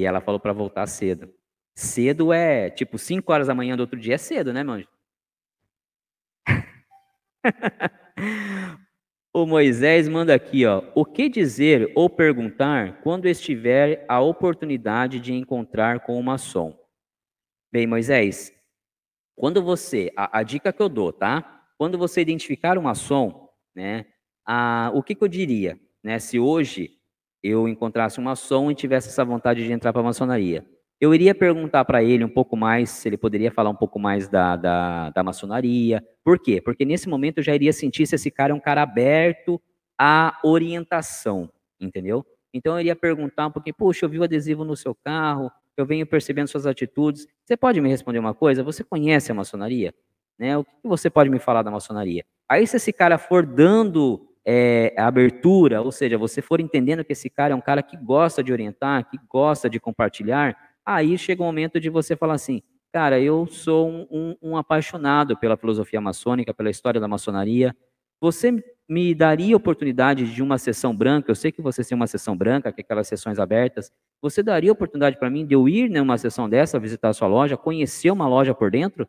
E ela falou para voltar cedo. Cedo é tipo 5 horas da manhã do outro dia é cedo, né, meu o Moisés manda aqui, ó. O que dizer ou perguntar quando estiver a oportunidade de encontrar com o maçom? Bem, Moisés, quando você, a, a dica que eu dou, tá? Quando você identificar um maçom, né? A, o que, que eu diria, né? Se hoje eu encontrasse um maçom e tivesse essa vontade de entrar para a maçonaria, eu iria perguntar para ele um pouco mais, se ele poderia falar um pouco mais da, da, da, maçonaria. Por quê? Porque nesse momento eu já iria sentir se esse cara é um cara aberto à orientação, entendeu? Então eu iria perguntar um pouquinho, puxa, eu vi o adesivo no seu carro, eu venho percebendo suas atitudes. Você pode me responder uma coisa? Você conhece a maçonaria? Né? O que você pode me falar da maçonaria? Aí se esse cara for dando é, abertura, ou seja, você for entendendo que esse cara é um cara que gosta de orientar, que gosta de compartilhar, Aí chega o momento de você falar assim, cara, eu sou um, um, um apaixonado pela filosofia maçônica, pela história da maçonaria. Você me daria oportunidade de uma sessão branca? Eu sei que você tem uma sessão branca, que é aquelas sessões abertas. Você daria oportunidade para mim de eu ir numa sessão dessa, visitar a sua loja, conhecer uma loja por dentro?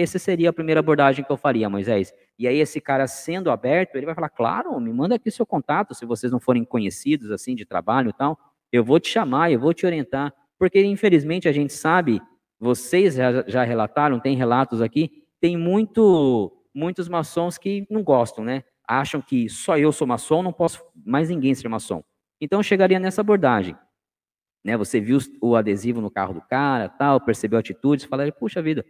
Essa seria a primeira abordagem que eu faria, Moisés. E aí esse cara sendo aberto, ele vai falar, claro, me manda aqui seu contato, se vocês não forem conhecidos assim de trabalho e tal, eu vou te chamar, eu vou te orientar. Porque, infelizmente, a gente sabe, vocês já, já relataram, tem relatos aqui, tem muito, muitos maçons que não gostam, né? Acham que só eu sou maçom, não posso mais ninguém ser maçom. Então, chegaria nessa abordagem. Né, você viu o adesivo no carro do cara, tal, percebeu atitudes, falaria, puxa vida,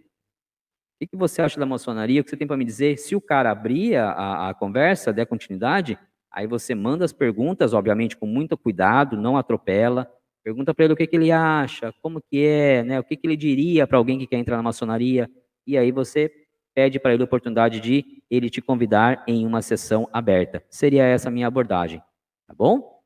o que, você acha da maçonaria? O que você tem para me dizer? Se o cara abrir a, a, conversa, der continuidade, aí você manda as perguntas, obviamente com muito cuidado, não atropela, Pergunta para ele o que, que ele acha, como que é, né? O que, que ele diria para alguém que quer entrar na maçonaria. E aí você pede para ele a oportunidade de ele te convidar em uma sessão aberta. Seria essa a minha abordagem, tá bom?